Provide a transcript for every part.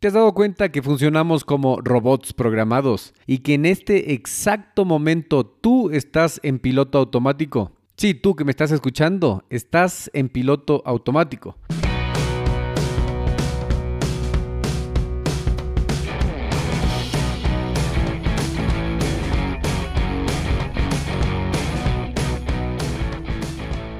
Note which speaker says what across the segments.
Speaker 1: ¿Te has dado cuenta que funcionamos como robots programados y que en este exacto momento tú estás en piloto automático? Sí, tú que me estás escuchando, estás en piloto automático.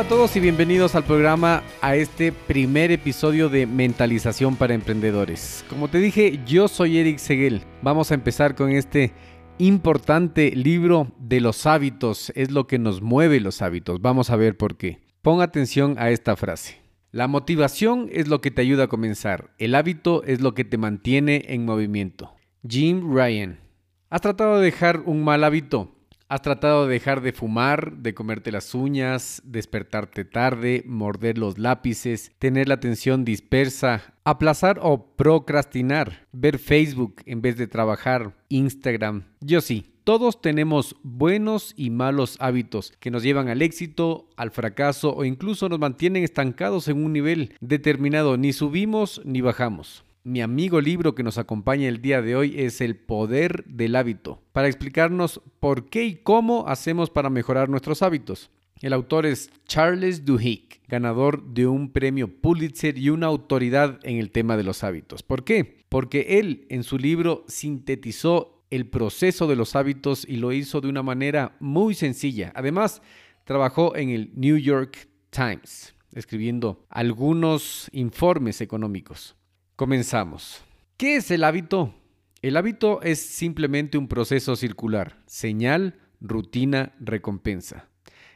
Speaker 1: Hola a todos y bienvenidos al programa, a este primer episodio de Mentalización para Emprendedores. Como te dije, yo soy Eric Seguel. Vamos a empezar con este importante libro de los hábitos. Es lo que nos mueve los hábitos. Vamos a ver por qué. Pon atención a esta frase. La motivación es lo que te ayuda a comenzar. El hábito es lo que te mantiene en movimiento. Jim Ryan. ¿Has tratado de dejar un mal hábito? ¿Has tratado de dejar de fumar, de comerte las uñas, despertarte tarde, morder los lápices, tener la atención dispersa, aplazar o procrastinar, ver Facebook en vez de trabajar, Instagram? Yo sí, todos tenemos buenos y malos hábitos que nos llevan al éxito, al fracaso o incluso nos mantienen estancados en un nivel determinado. Ni subimos ni bajamos. Mi amigo libro que nos acompaña el día de hoy es El Poder del Hábito, para explicarnos por qué y cómo hacemos para mejorar nuestros hábitos. El autor es Charles Duhigg, ganador de un premio Pulitzer y una autoridad en el tema de los hábitos. ¿Por qué? Porque él en su libro sintetizó el proceso de los hábitos y lo hizo de una manera muy sencilla. Además, trabajó en el New York Times, escribiendo algunos informes económicos. Comenzamos. ¿Qué es el hábito? El hábito es simplemente un proceso circular. Señal, rutina, recompensa.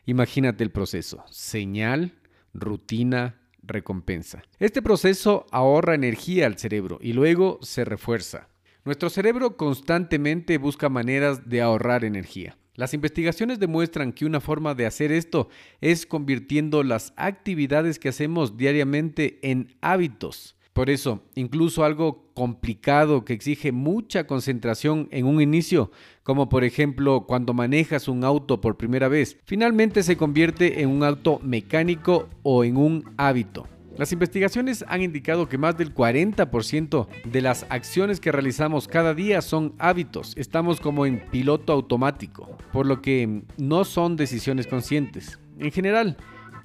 Speaker 1: Imagínate el proceso. Señal, rutina, recompensa. Este proceso ahorra energía al cerebro y luego se refuerza. Nuestro cerebro constantemente busca maneras de ahorrar energía. Las investigaciones demuestran que una forma de hacer esto es convirtiendo las actividades que hacemos diariamente en hábitos. Por eso, incluso algo complicado que exige mucha concentración en un inicio, como por ejemplo cuando manejas un auto por primera vez, finalmente se convierte en un auto mecánico o en un hábito. Las investigaciones han indicado que más del 40% de las acciones que realizamos cada día son hábitos. Estamos como en piloto automático, por lo que no son decisiones conscientes. En general,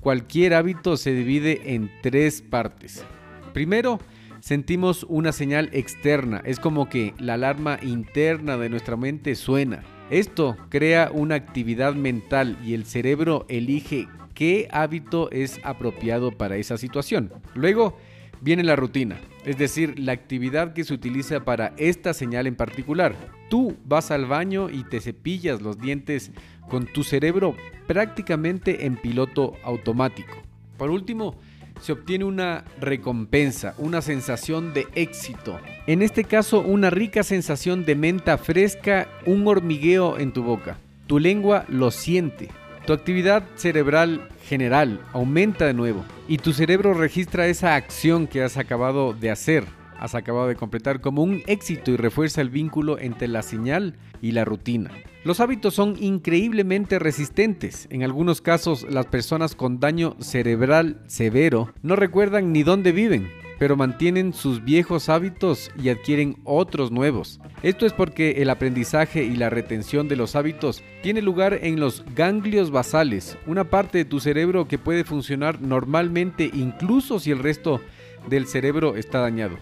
Speaker 1: cualquier hábito se divide en tres partes. Primero, sentimos una señal externa, es como que la alarma interna de nuestra mente suena. Esto crea una actividad mental y el cerebro elige qué hábito es apropiado para esa situación. Luego viene la rutina, es decir, la actividad que se utiliza para esta señal en particular. Tú vas al baño y te cepillas los dientes con tu cerebro prácticamente en piloto automático. Por último, se obtiene una recompensa, una sensación de éxito. En este caso, una rica sensación de menta fresca, un hormigueo en tu boca. Tu lengua lo siente. Tu actividad cerebral general aumenta de nuevo y tu cerebro registra esa acción que has acabado de hacer, has acabado de completar como un éxito y refuerza el vínculo entre la señal y la rutina. Los hábitos son increíblemente resistentes. En algunos casos, las personas con daño cerebral severo no recuerdan ni dónde viven. pero mantienen sus viejos hábitos y adquieren otros nuevos. Esto es porque el aprendizaje y la retención de los hábitos tiene lugar en los ganglios basales, una parte de tu cerebro que puede funcionar normalmente incluso si el resto del cerebro está dañado.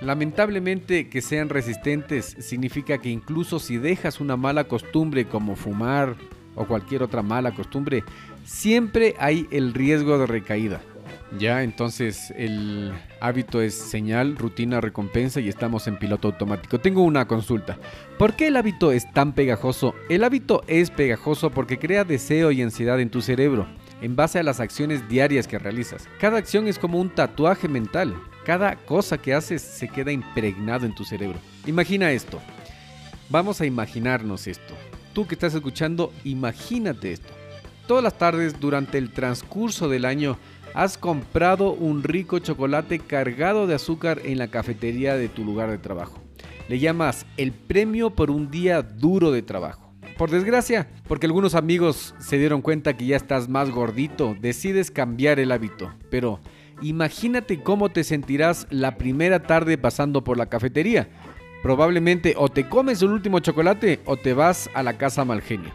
Speaker 1: Lamentablemente que sean resistentes significa que incluso si dejas una mala costumbre como fumar o cualquier otra mala costumbre, siempre hay el riesgo de recaída. Ya, entonces el hábito es señal, rutina, recompensa y estamos en piloto automático. Tengo una consulta. ¿Por qué el hábito es tan pegajoso? El hábito es pegajoso porque crea deseo y ansiedad en tu cerebro en base a las acciones diarias que realizas. Cada acción es como un tatuaje mental. Cada cosa que haces se queda impregnado en tu cerebro. Imagina esto. Vamos a imaginarnos esto. Tú que estás escuchando, imagínate esto. Todas las tardes durante el transcurso del año has comprado un rico chocolate cargado de azúcar en la cafetería de tu lugar de trabajo. Le llamas el premio por un día duro de trabajo. Por desgracia, porque algunos amigos se dieron cuenta que ya estás más gordito, decides cambiar el hábito. Pero imagínate cómo te sentirás la primera tarde pasando por la cafetería. Probablemente o te comes el último chocolate o te vas a la casa malgenia.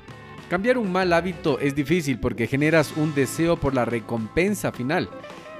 Speaker 1: Cambiar un mal hábito es difícil porque generas un deseo por la recompensa final.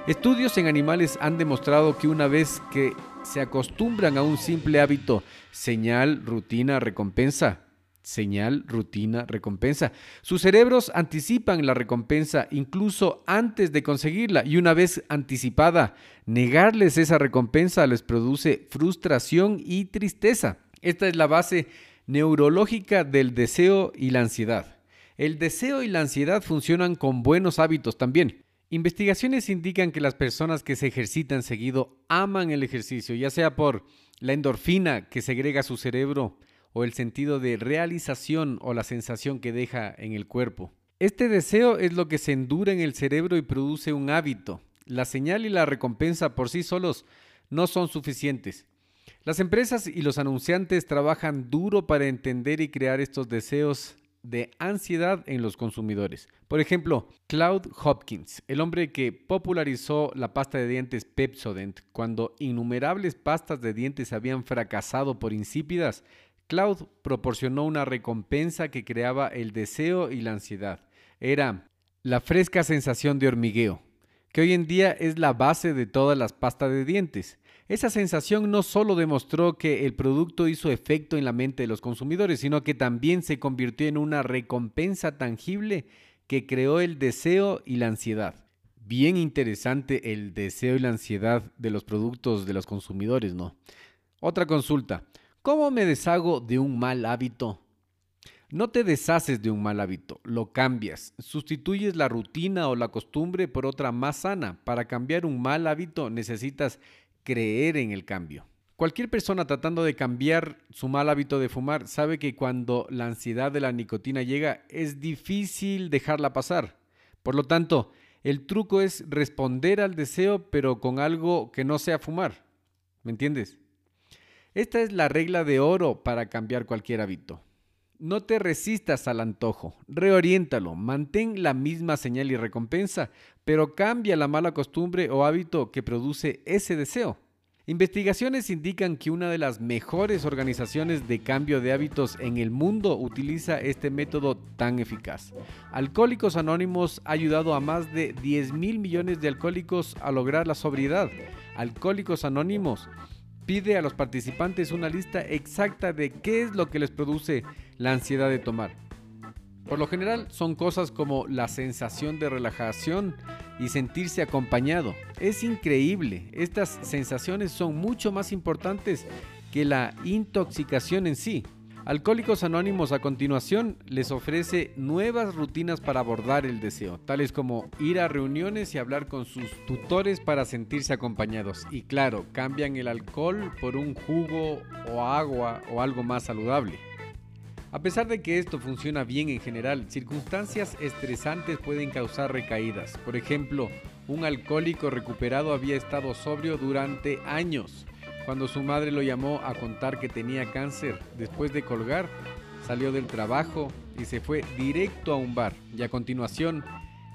Speaker 1: Estudios en animales han demostrado que una vez que se acostumbran a un simple hábito, señal, rutina, recompensa, señal, rutina, recompensa. Sus cerebros anticipan la recompensa incluso antes de conseguirla y una vez anticipada, negarles esa recompensa les produce frustración y tristeza. Esta es la base neurológica del deseo y la ansiedad. El deseo y la ansiedad funcionan con buenos hábitos también. Investigaciones indican que las personas que se ejercitan seguido aman el ejercicio, ya sea por la endorfina que segrega su cerebro o el sentido de realización o la sensación que deja en el cuerpo. Este deseo es lo que se endura en el cerebro y produce un hábito. La señal y la recompensa por sí solos no son suficientes. Las empresas y los anunciantes trabajan duro para entender y crear estos deseos de ansiedad en los consumidores. Por ejemplo, Cloud Hopkins, el hombre que popularizó la pasta de dientes Pepsodent cuando innumerables pastas de dientes habían fracasado por insípidas, Cloud proporcionó una recompensa que creaba el deseo y la ansiedad. Era la fresca sensación de hormigueo, que hoy en día es la base de todas las pastas de dientes. Esa sensación no solo demostró que el producto hizo efecto en la mente de los consumidores, sino que también se convirtió en una recompensa tangible que creó el deseo y la ansiedad. Bien interesante el deseo y la ansiedad de los productos de los consumidores, ¿no? Otra consulta. ¿Cómo me deshago de un mal hábito? No te deshaces de un mal hábito, lo cambias. Sustituyes la rutina o la costumbre por otra más sana. Para cambiar un mal hábito necesitas creer en el cambio. Cualquier persona tratando de cambiar su mal hábito de fumar sabe que cuando la ansiedad de la nicotina llega es difícil dejarla pasar. Por lo tanto, el truco es responder al deseo pero con algo que no sea fumar. ¿Me entiendes? Esta es la regla de oro para cambiar cualquier hábito. No te resistas al antojo, reoriéntalo, mantén la misma señal y recompensa, pero cambia la mala costumbre o hábito que produce ese deseo. Investigaciones indican que una de las mejores organizaciones de cambio de hábitos en el mundo utiliza este método tan eficaz. Alcohólicos Anónimos ha ayudado a más de 10 mil millones de alcohólicos a lograr la sobriedad. Alcohólicos Anónimos pide a los participantes una lista exacta de qué es lo que les produce la ansiedad de tomar. Por lo general son cosas como la sensación de relajación y sentirse acompañado. Es increíble, estas sensaciones son mucho más importantes que la intoxicación en sí. Alcohólicos Anónimos a continuación les ofrece nuevas rutinas para abordar el deseo, tales como ir a reuniones y hablar con sus tutores para sentirse acompañados. Y claro, cambian el alcohol por un jugo o agua o algo más saludable. A pesar de que esto funciona bien en general, circunstancias estresantes pueden causar recaídas. Por ejemplo, un alcohólico recuperado había estado sobrio durante años cuando su madre lo llamó a contar que tenía cáncer. Después de colgar, salió del trabajo y se fue directo a un bar. Y a continuación,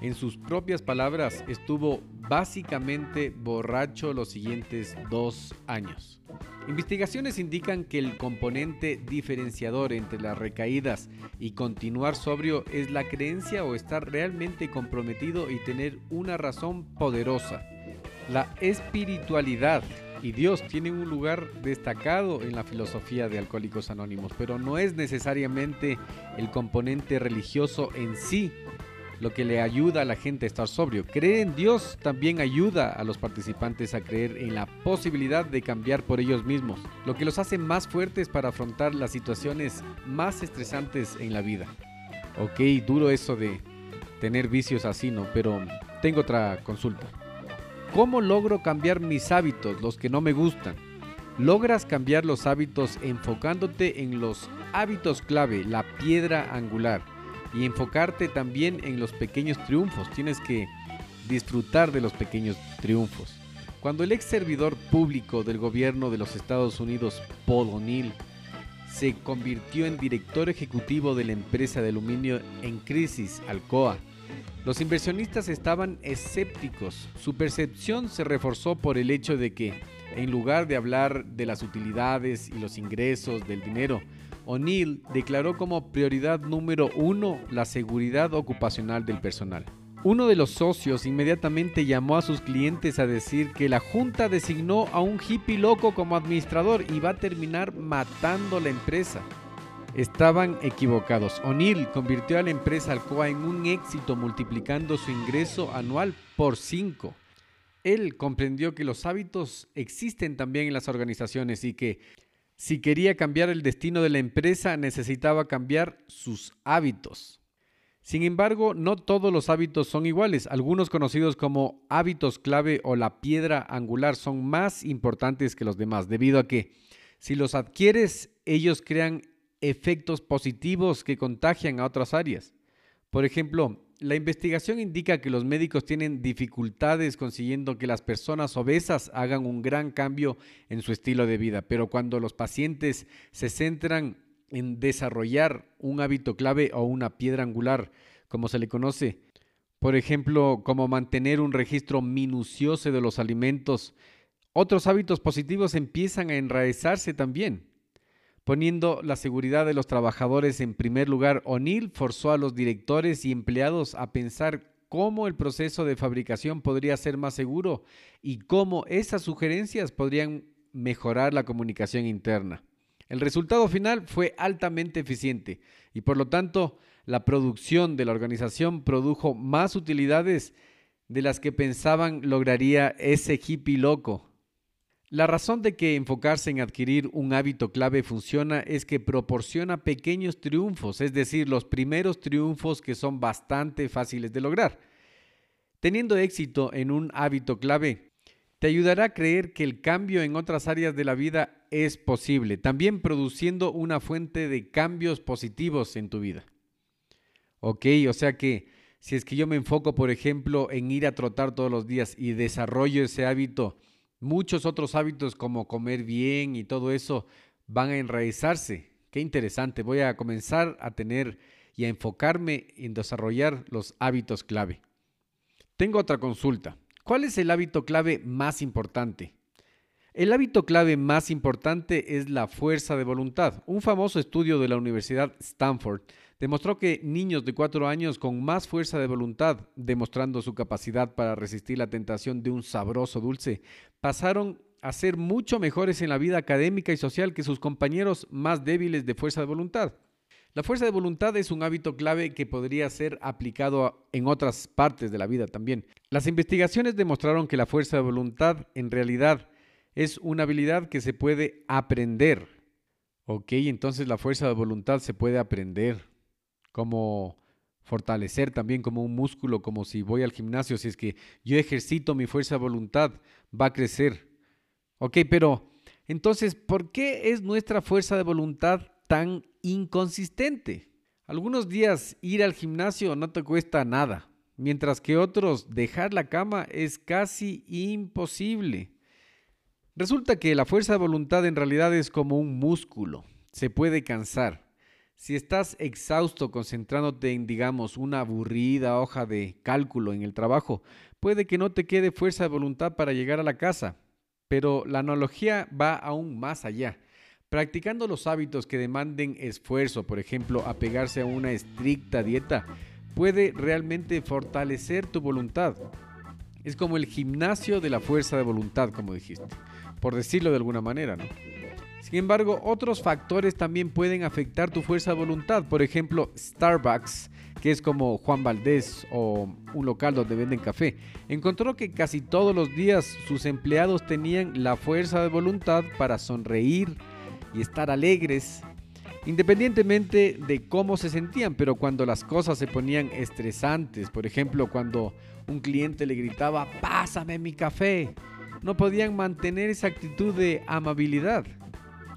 Speaker 1: en sus propias palabras, estuvo básicamente borracho los siguientes dos años. Investigaciones indican que el componente diferenciador entre las recaídas y continuar sobrio es la creencia o estar realmente comprometido y tener una razón poderosa. La espiritualidad y Dios tienen un lugar destacado en la filosofía de Alcohólicos Anónimos, pero no es necesariamente el componente religioso en sí lo que le ayuda a la gente a estar sobrio. Creer en Dios también ayuda a los participantes a creer en la posibilidad de cambiar por ellos mismos, lo que los hace más fuertes para afrontar las situaciones más estresantes en la vida. Ok, duro eso de tener vicios así, ¿no? Pero tengo otra consulta. ¿Cómo logro cambiar mis hábitos, los que no me gustan? Logras cambiar los hábitos enfocándote en los hábitos clave, la piedra angular y enfocarte también en los pequeños triunfos. Tienes que disfrutar de los pequeños triunfos. Cuando el ex servidor público del gobierno de los Estados Unidos, Paul O'Neill, se convirtió en director ejecutivo de la empresa de aluminio en crisis, Alcoa, los inversionistas estaban escépticos. Su percepción se reforzó por el hecho de que, en lugar de hablar de las utilidades y los ingresos del dinero, O'Neill declaró como prioridad número uno la seguridad ocupacional del personal. Uno de los socios inmediatamente llamó a sus clientes a decir que la junta designó a un hippie loco como administrador y va a terminar matando la empresa. Estaban equivocados. O'Neill convirtió a la empresa Alcoa en un éxito multiplicando su ingreso anual por 5. Él comprendió que los hábitos existen también en las organizaciones y que si quería cambiar el destino de la empresa, necesitaba cambiar sus hábitos. Sin embargo, no todos los hábitos son iguales. Algunos conocidos como hábitos clave o la piedra angular son más importantes que los demás, debido a que si los adquieres, ellos crean efectos positivos que contagian a otras áreas. Por ejemplo, la investigación indica que los médicos tienen dificultades consiguiendo que las personas obesas hagan un gran cambio en su estilo de vida, pero cuando los pacientes se centran en desarrollar un hábito clave o una piedra angular, como se le conoce, por ejemplo, como mantener un registro minucioso de los alimentos, otros hábitos positivos empiezan a enraizarse también. Poniendo la seguridad de los trabajadores en primer lugar, O'Neill forzó a los directores y empleados a pensar cómo el proceso de fabricación podría ser más seguro y cómo esas sugerencias podrían mejorar la comunicación interna. El resultado final fue altamente eficiente y por lo tanto la producción de la organización produjo más utilidades de las que pensaban lograría ese hippie loco la razón de que enfocarse en adquirir un hábito clave funciona es que proporciona pequeños triunfos, es decir, los primeros triunfos que son bastante fáciles de lograr. Teniendo éxito en un hábito clave, te ayudará a creer que el cambio en otras áreas de la vida es posible, también produciendo una fuente de cambios positivos en tu vida. Ok, o sea que si es que yo me enfoco, por ejemplo, en ir a trotar todos los días y desarrollo ese hábito, Muchos otros hábitos como comer bien y todo eso van a enraizarse. Qué interesante. Voy a comenzar a tener y a enfocarme en desarrollar los hábitos clave. Tengo otra consulta. ¿Cuál es el hábito clave más importante? El hábito clave más importante es la fuerza de voluntad. Un famoso estudio de la Universidad Stanford demostró que niños de 4 años con más fuerza de voluntad, demostrando su capacidad para resistir la tentación de un sabroso dulce, pasaron a ser mucho mejores en la vida académica y social que sus compañeros más débiles de fuerza de voluntad. La fuerza de voluntad es un hábito clave que podría ser aplicado en otras partes de la vida también. Las investigaciones demostraron que la fuerza de voluntad en realidad es una habilidad que se puede aprender. Ok, entonces la fuerza de voluntad se puede aprender. Como fortalecer también como un músculo, como si voy al gimnasio, si es que yo ejercito mi fuerza de voluntad, va a crecer. Ok, pero entonces, ¿por qué es nuestra fuerza de voluntad tan inconsistente? Algunos días ir al gimnasio no te cuesta nada, mientras que otros dejar la cama es casi imposible. Resulta que la fuerza de voluntad en realidad es como un músculo, se puede cansar. Si estás exhausto concentrándote en, digamos, una aburrida hoja de cálculo en el trabajo, puede que no te quede fuerza de voluntad para llegar a la casa. Pero la analogía va aún más allá. Practicando los hábitos que demanden esfuerzo, por ejemplo, apegarse a una estricta dieta, puede realmente fortalecer tu voluntad. Es como el gimnasio de la fuerza de voluntad, como dijiste, por decirlo de alguna manera, ¿no? Sin embargo, otros factores también pueden afectar tu fuerza de voluntad. Por ejemplo, Starbucks, que es como Juan Valdés o un local donde venden café, encontró que casi todos los días sus empleados tenían la fuerza de voluntad para sonreír y estar alegres, independientemente de cómo se sentían, pero cuando las cosas se ponían estresantes, por ejemplo, cuando un cliente le gritaba, pásame mi café, no podían mantener esa actitud de amabilidad.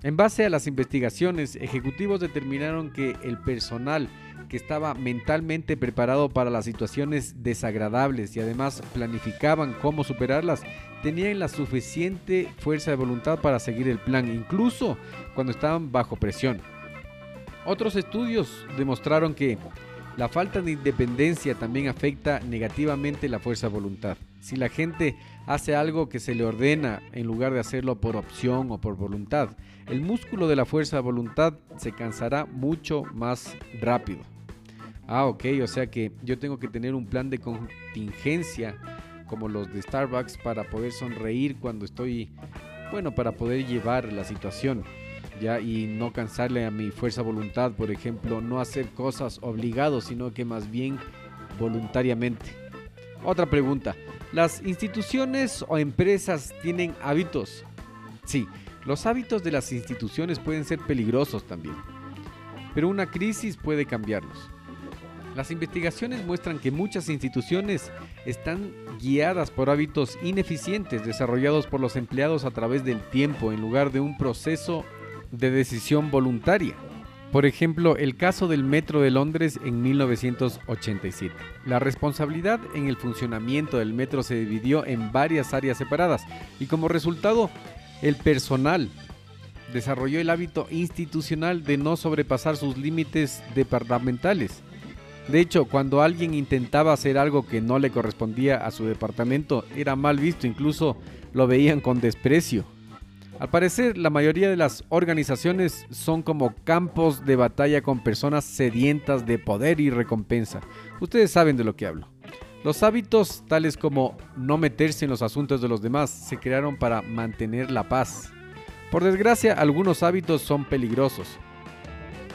Speaker 1: En base a las investigaciones, ejecutivos determinaron que el personal que estaba mentalmente preparado para las situaciones desagradables y además planificaban cómo superarlas, tenían la suficiente fuerza de voluntad para seguir el plan, incluso cuando estaban bajo presión. Otros estudios demostraron que la falta de independencia también afecta negativamente la fuerza de voluntad. Si la gente hace algo que se le ordena en lugar de hacerlo por opción o por voluntad, el músculo de la fuerza de voluntad se cansará mucho más rápido. Ah, ok, o sea que yo tengo que tener un plan de contingencia como los de Starbucks para poder sonreír cuando estoy, bueno, para poder llevar la situación ya y no cansarle a mi fuerza voluntad, por ejemplo, no hacer cosas obligados, sino que más bien voluntariamente. Otra pregunta, ¿las instituciones o empresas tienen hábitos? Sí, los hábitos de las instituciones pueden ser peligrosos también, pero una crisis puede cambiarlos. Las investigaciones muestran que muchas instituciones están guiadas por hábitos ineficientes desarrollados por los empleados a través del tiempo en lugar de un proceso de decisión voluntaria. Por ejemplo, el caso del Metro de Londres en 1987. La responsabilidad en el funcionamiento del metro se dividió en varias áreas separadas y como resultado, el personal desarrolló el hábito institucional de no sobrepasar sus límites departamentales. De hecho, cuando alguien intentaba hacer algo que no le correspondía a su departamento, era mal visto, incluso lo veían con desprecio. Al parecer, la mayoría de las organizaciones son como campos de batalla con personas sedientas de poder y recompensa. Ustedes saben de lo que hablo. Los hábitos, tales como no meterse en los asuntos de los demás, se crearon para mantener la paz. Por desgracia, algunos hábitos son peligrosos.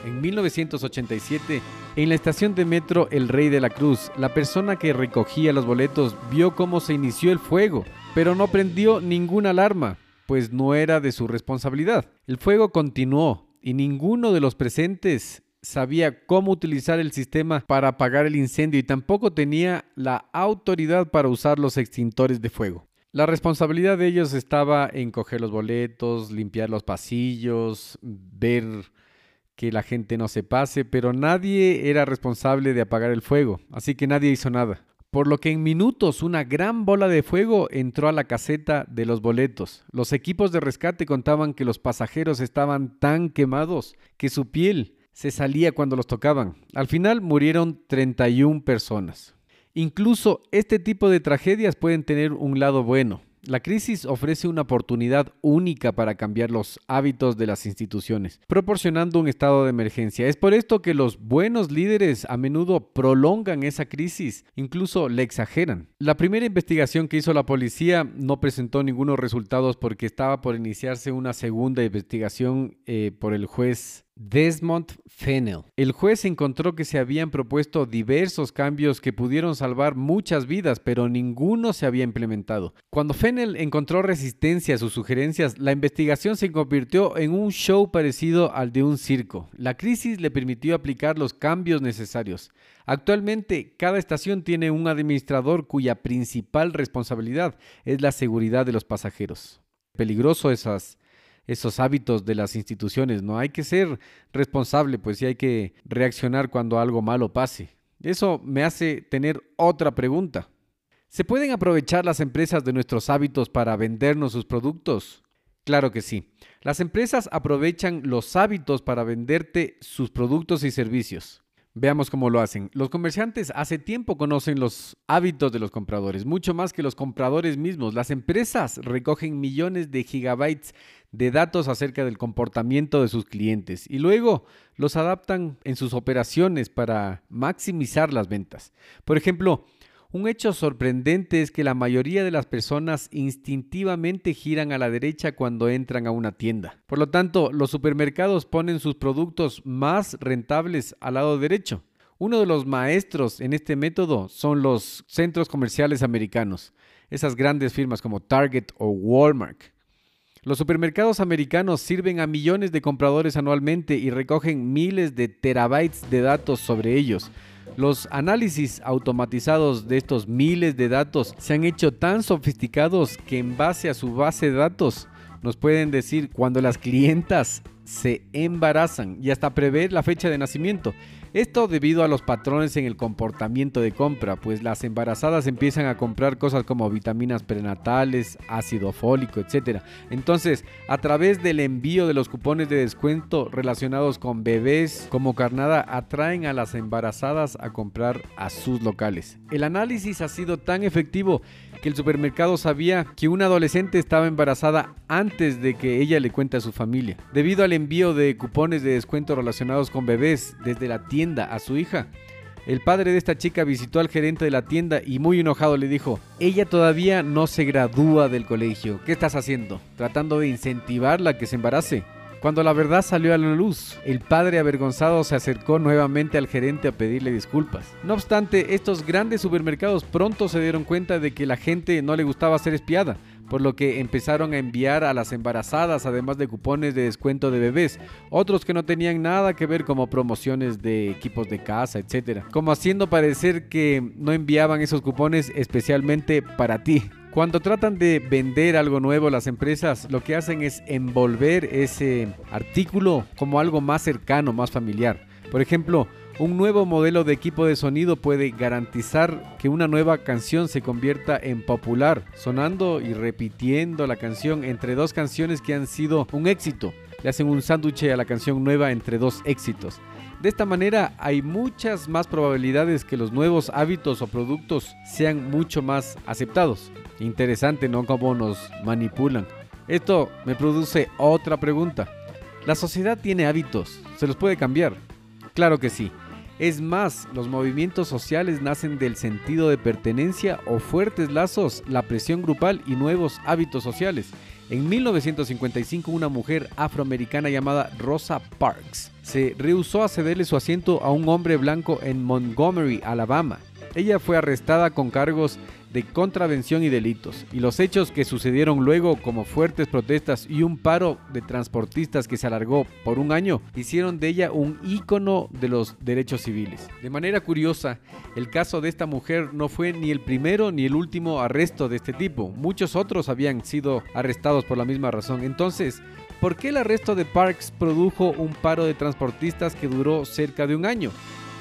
Speaker 1: En 1987, en la estación de metro El Rey de la Cruz, la persona que recogía los boletos vio cómo se inició el fuego, pero no prendió ninguna alarma pues no era de su responsabilidad. El fuego continuó y ninguno de los presentes sabía cómo utilizar el sistema para apagar el incendio y tampoco tenía la autoridad para usar los extintores de fuego. La responsabilidad de ellos estaba en coger los boletos, limpiar los pasillos, ver que la gente no se pase, pero nadie era responsable de apagar el fuego, así que nadie hizo nada por lo que en minutos una gran bola de fuego entró a la caseta de los boletos. Los equipos de rescate contaban que los pasajeros estaban tan quemados que su piel se salía cuando los tocaban. Al final murieron 31 personas. Incluso este tipo de tragedias pueden tener un lado bueno. La crisis ofrece una oportunidad única para cambiar los hábitos de las instituciones, proporcionando un estado de emergencia. Es por esto que los buenos líderes a menudo prolongan esa crisis, incluso le exageran. La primera investigación que hizo la policía no presentó ningunos resultados porque estaba por iniciarse una segunda investigación eh, por el juez Desmond Fennell. El juez encontró que se habían propuesto diversos cambios que pudieron salvar muchas vidas, pero ninguno se había implementado. Cuando Fennell encontró resistencia a sus sugerencias, la investigación se convirtió en un show parecido al de un circo. La crisis le permitió aplicar los cambios necesarios. Actualmente, cada estación tiene un administrador cuya principal responsabilidad es la seguridad de los pasajeros. Peligroso esas esos hábitos de las instituciones, ¿no? Hay que ser responsable, pues sí hay que reaccionar cuando algo malo pase. Eso me hace tener otra pregunta. ¿Se pueden aprovechar las empresas de nuestros hábitos para vendernos sus productos? Claro que sí. Las empresas aprovechan los hábitos para venderte sus productos y servicios. Veamos cómo lo hacen. Los comerciantes hace tiempo conocen los hábitos de los compradores, mucho más que los compradores mismos. Las empresas recogen millones de gigabytes de datos acerca del comportamiento de sus clientes y luego los adaptan en sus operaciones para maximizar las ventas. Por ejemplo, un hecho sorprendente es que la mayoría de las personas instintivamente giran a la derecha cuando entran a una tienda. Por lo tanto, los supermercados ponen sus productos más rentables al lado derecho. Uno de los maestros en este método son los centros comerciales americanos, esas grandes firmas como Target o Walmart. Los supermercados americanos sirven a millones de compradores anualmente y recogen miles de terabytes de datos sobre ellos los análisis automatizados de estos miles de datos se han hecho tan sofisticados que en base a su base de datos nos pueden decir cuando las clientas se embarazan y hasta prever la fecha de nacimiento. Esto debido a los patrones en el comportamiento de compra, pues las embarazadas empiezan a comprar cosas como vitaminas prenatales, ácido fólico, etc. Entonces, a través del envío de los cupones de descuento relacionados con bebés como carnada, atraen a las embarazadas a comprar a sus locales. El análisis ha sido tan efectivo que el supermercado sabía que una adolescente estaba embarazada antes de que ella le cuente a su familia. Debido al envío de cupones de descuento relacionados con bebés desde la tienda a su hija, el padre de esta chica visitó al gerente de la tienda y muy enojado le dijo, ella todavía no se gradúa del colegio, ¿qué estás haciendo? ¿Tratando de incentivarla a que se embarace? Cuando la verdad salió a la luz, el padre avergonzado se acercó nuevamente al gerente a pedirle disculpas. No obstante, estos grandes supermercados pronto se dieron cuenta de que la gente no le gustaba ser espiada, por lo que empezaron a enviar a las embarazadas, además de cupones de descuento de bebés, otros que no tenían nada que ver como promociones de equipos de casa, etc. Como haciendo parecer que no enviaban esos cupones especialmente para ti. Cuando tratan de vender algo nuevo, las empresas lo que hacen es envolver ese artículo como algo más cercano, más familiar. Por ejemplo, un nuevo modelo de equipo de sonido puede garantizar que una nueva canción se convierta en popular, sonando y repitiendo la canción entre dos canciones que han sido un éxito. Le hacen un sándwich a la canción nueva entre dos éxitos. De esta manera hay muchas más probabilidades que los nuevos hábitos o productos sean mucho más aceptados. Interesante, ¿no? Cómo nos manipulan. Esto me produce otra pregunta. ¿La sociedad tiene hábitos? ¿Se los puede cambiar? Claro que sí. Es más, los movimientos sociales nacen del sentido de pertenencia o fuertes lazos, la presión grupal y nuevos hábitos sociales. En 1955 una mujer afroamericana llamada Rosa Parks se rehusó a cederle su asiento a un hombre blanco en Montgomery, Alabama. Ella fue arrestada con cargos de contravención y delitos, y los hechos que sucedieron luego como fuertes protestas y un paro de transportistas que se alargó por un año, hicieron de ella un ícono de los derechos civiles. De manera curiosa, el caso de esta mujer no fue ni el primero ni el último arresto de este tipo, muchos otros habían sido arrestados por la misma razón. Entonces, ¿por qué el arresto de Parks produjo un paro de transportistas que duró cerca de un año?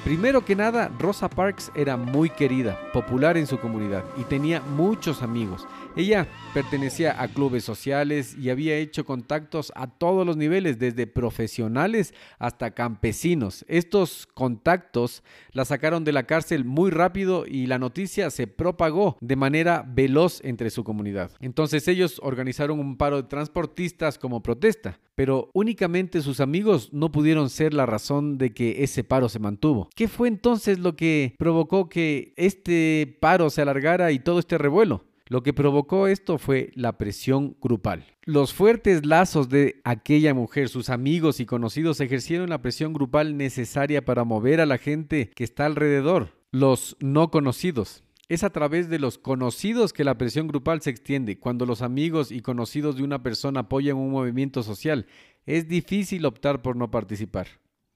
Speaker 1: Primero que nada, Rosa Parks era muy querida, popular en su comunidad y tenía muchos amigos. Ella pertenecía a clubes sociales y había hecho contactos a todos los niveles, desde profesionales hasta campesinos. Estos contactos la sacaron de la cárcel muy rápido y la noticia se propagó de manera veloz entre su comunidad. Entonces ellos organizaron un paro de transportistas como protesta, pero únicamente sus amigos no pudieron ser la razón de que ese paro se mantuvo. ¿Qué fue entonces lo que provocó que este paro se alargara y todo este revuelo? Lo que provocó esto fue la presión grupal. Los fuertes lazos de aquella mujer, sus amigos y conocidos ejercieron la presión grupal necesaria para mover a la gente que está alrededor, los no conocidos. Es a través de los conocidos que la presión grupal se extiende. Cuando los amigos y conocidos de una persona apoyan un movimiento social, es difícil optar por no participar.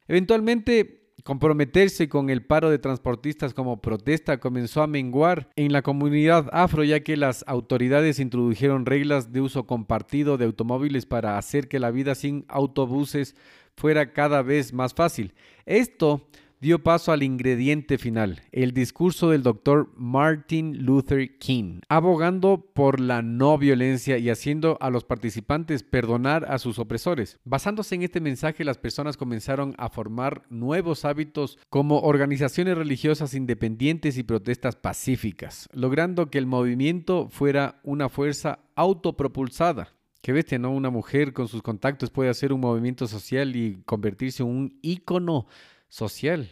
Speaker 1: Eventualmente, Comprometerse con el paro de transportistas como protesta comenzó a menguar en la comunidad afro ya que las autoridades introdujeron reglas de uso compartido de automóviles para hacer que la vida sin autobuses fuera cada vez más fácil. Esto dio paso al ingrediente final, el discurso del doctor Martin Luther King, abogando por la no violencia y haciendo a los participantes perdonar a sus opresores. Basándose en este mensaje, las personas comenzaron a formar nuevos hábitos como organizaciones religiosas independientes y protestas pacíficas, logrando que el movimiento fuera una fuerza autopropulsada. Qué bestia, ¿no? Una mujer con sus contactos puede hacer un movimiento social y convertirse en un ícono social.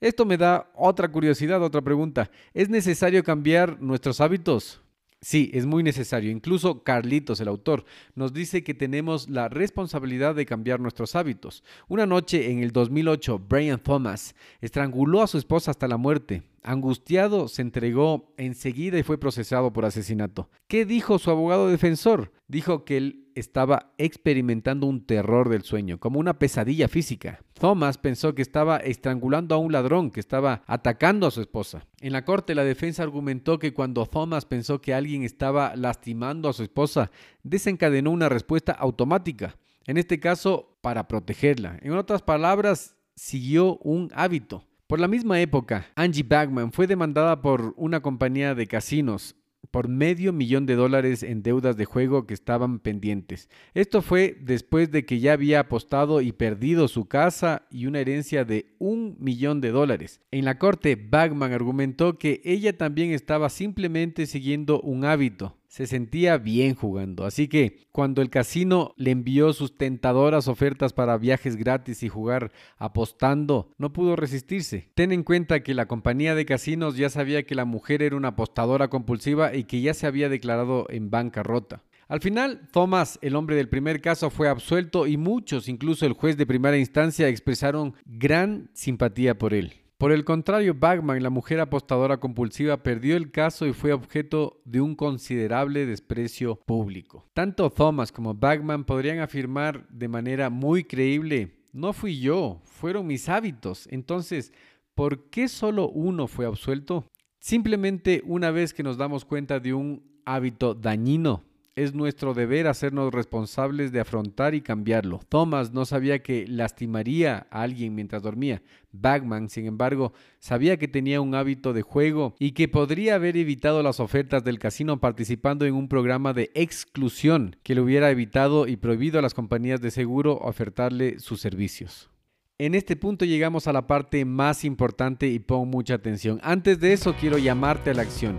Speaker 1: Esto me da otra curiosidad, otra pregunta. ¿Es necesario cambiar nuestros hábitos? Sí, es muy necesario. Incluso Carlitos, el autor, nos dice que tenemos la responsabilidad de cambiar nuestros hábitos. Una noche en el 2008, Brian Thomas estranguló a su esposa hasta la muerte. Angustiado, se entregó enseguida y fue procesado por asesinato. ¿Qué dijo su abogado defensor? Dijo que él estaba experimentando un terror del sueño, como una pesadilla física. Thomas pensó que estaba estrangulando a un ladrón que estaba atacando a su esposa. En la corte, la defensa argumentó que cuando Thomas pensó que alguien estaba lastimando a su esposa, desencadenó una respuesta automática, en este caso para protegerla. En otras palabras, siguió un hábito. Por la misma época, Angie Bagman fue demandada por una compañía de casinos por medio millón de dólares en deudas de juego que estaban pendientes. Esto fue después de que ya había apostado y perdido su casa y una herencia de un millón de dólares. En la corte, Bagman argumentó que ella también estaba simplemente siguiendo un hábito, se sentía bien jugando. Así que cuando el casino le envió sus tentadoras ofertas para viajes gratis y jugar apostando, no pudo resistirse. Ten en cuenta que la compañía de casinos ya sabía que la mujer era una apostadora compulsiva y que ya se había declarado en bancarrota. Al final, Thomas, el hombre del primer caso, fue absuelto y muchos, incluso el juez de primera instancia, expresaron gran simpatía por él. Por el contrario, Bagman, la mujer apostadora compulsiva, perdió el caso y fue objeto de un considerable desprecio público. Tanto Thomas como Bagman podrían afirmar de manera muy creíble, no fui yo, fueron mis hábitos. Entonces, ¿por qué solo uno fue absuelto? Simplemente una vez que nos damos cuenta de un hábito dañino, es nuestro deber hacernos responsables de afrontar y cambiarlo. Thomas no sabía que lastimaría a alguien mientras dormía. Bagman, sin embargo, sabía que tenía un hábito de juego y que podría haber evitado las ofertas del casino participando en un programa de exclusión que le hubiera evitado y prohibido a las compañías de seguro ofertarle sus servicios. En este punto llegamos a la parte más importante y pon mucha atención. Antes de eso quiero llamarte a la acción.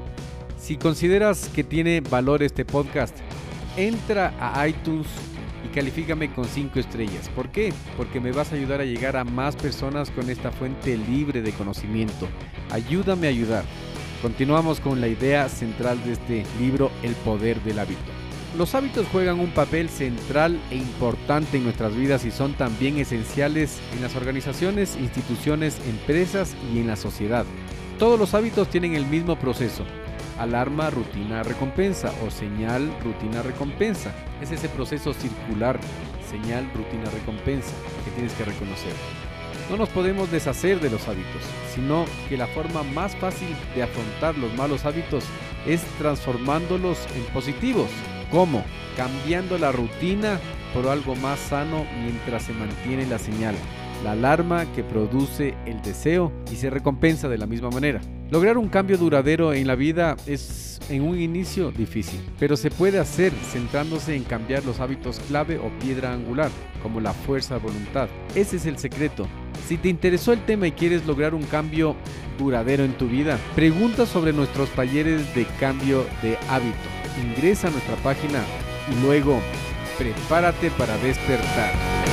Speaker 1: Si consideras que tiene valor este podcast, entra a iTunes y califícame con 5 estrellas. ¿Por qué? Porque me vas a ayudar a llegar a más personas con esta fuente libre de conocimiento. Ayúdame a ayudar. Continuamos con la idea central de este libro, El poder del hábito. Los hábitos juegan un papel central e importante en nuestras vidas y son también esenciales en las organizaciones, instituciones, empresas y en la sociedad. Todos los hábitos tienen el mismo proceso, alarma, rutina, recompensa o señal, rutina, recompensa. Es ese proceso circular, señal, rutina, recompensa que tienes que reconocer. No nos podemos deshacer de los hábitos, sino que la forma más fácil de afrontar los malos hábitos es transformándolos en positivos. ¿Cómo? Cambiando la rutina por algo más sano mientras se mantiene la señal, la alarma que produce el deseo y se recompensa de la misma manera. Lograr un cambio duradero en la vida es en un inicio difícil, pero se puede hacer centrándose en cambiar los hábitos clave o piedra angular, como la fuerza de voluntad. Ese es el secreto. Si te interesó el tema y quieres lograr un cambio duradero en tu vida, pregunta sobre nuestros talleres de cambio de hábito. Ingresa a nuestra página y luego prepárate para despertar.